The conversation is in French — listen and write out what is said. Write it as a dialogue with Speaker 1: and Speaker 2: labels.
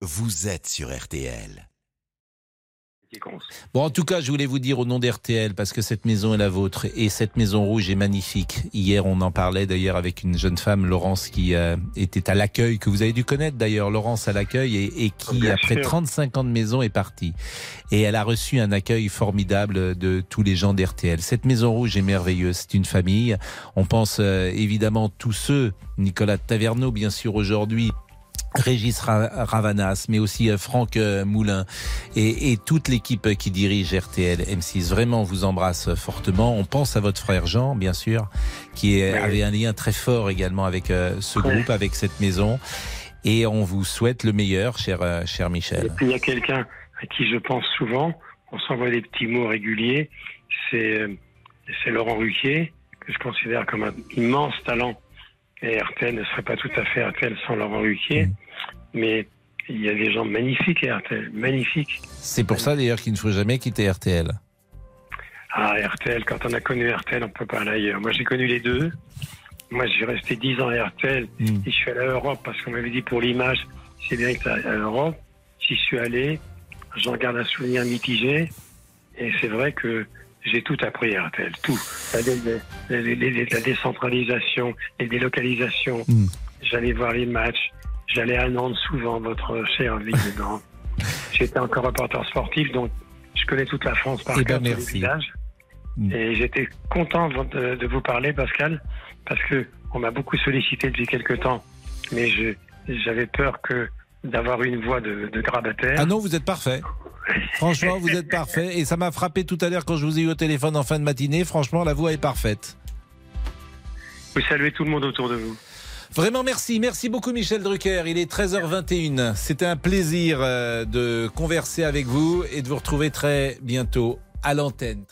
Speaker 1: vous êtes sur RTL.
Speaker 2: Bon, en tout cas, je voulais vous dire au nom d'RTL, parce que cette maison est la vôtre, et cette maison rouge est magnifique. Hier, on en parlait d'ailleurs avec une jeune femme, Laurence, qui euh, était à l'accueil, que vous avez dû connaître d'ailleurs, Laurence à l'accueil, et, et, qui,
Speaker 3: Bien
Speaker 2: après
Speaker 3: sûr.
Speaker 2: 35 ans de maison, est partie. Et elle a reçu un accueil formidable de tous les gens d'RTL. Cette maison rouge est merveilleuse, c'est une famille. On pense euh, évidemment tous ceux, Nicolas Taverneau, bien sûr, aujourd'hui, Régis Ra- Ravanas, mais aussi euh, Franck euh, Moulin et, et toute l'équipe qui dirige RTL M6. Vraiment, on vous embrasse fortement. On pense à votre frère Jean, bien sûr, qui est- avait un lien très fort également avec euh, ce groupe, avec cette maison. Et on vous souhaite le meilleur, cher, euh, cher
Speaker 3: Et
Speaker 2: Michel.
Speaker 3: puis il y a quelqu'un à qui je pense souvent, on s'envoie des petits mots réguliers, c'est euh, c'est Laurent Ruquier, que je considère comme un immense talent. Et RTL ne serait pas tout à fait RTL sans Laurent Ruquier,
Speaker 2: Mm.
Speaker 3: mais il y a des gens magnifiques à RTL, magnifiques.
Speaker 2: C'est pour ça d'ailleurs qu'il ne faut jamais quitter RTL.
Speaker 3: Ah, RTL, quand on a connu RTL, on peut pas aller ailleurs. Moi, j'ai connu les deux. Moi, j'ai resté 10 ans à RTL
Speaker 2: Mm.
Speaker 3: et je suis allé à Europe parce qu'on m'avait dit pour l'image, c'est bien que tu à Europe. J'y suis allé, j'en garde un souvenir mitigé et c'est vrai que j'ai tout appris à RTL, tout. La, la- la- décentralisation, les délocalisations.
Speaker 2: Mm.
Speaker 3: J'allais voir les matchs. J'allais à Nantes souvent, votre chère ville de Nantes. J'étais encore reporter sportif, donc je connais toute la France par
Speaker 2: Eh ben,
Speaker 3: cœur, tous les
Speaker 2: merci.
Speaker 3: villages.
Speaker 2: Mm.
Speaker 3: Et j'étais content de, de vous parler, Pascal, parce que on m'a beaucoup sollicité depuis quelque temps, mais j'avais peur que d'avoir une voix de, de grabataire.
Speaker 2: Ah non, vous êtes parfait. Franchement, vous êtes parfait. Et ça m'a frappé tout à l'heure quand je vous ai eu au téléphone en fin de matinée. Franchement, la voix est parfaite.
Speaker 3: Vous saluez tout le monde autour de vous.
Speaker 2: Vraiment merci, merci beaucoup Michel Drucker. Il est 13h21. C'était un plaisir euh, de converser avec vous et de vous retrouver très bientôt à l'antenne.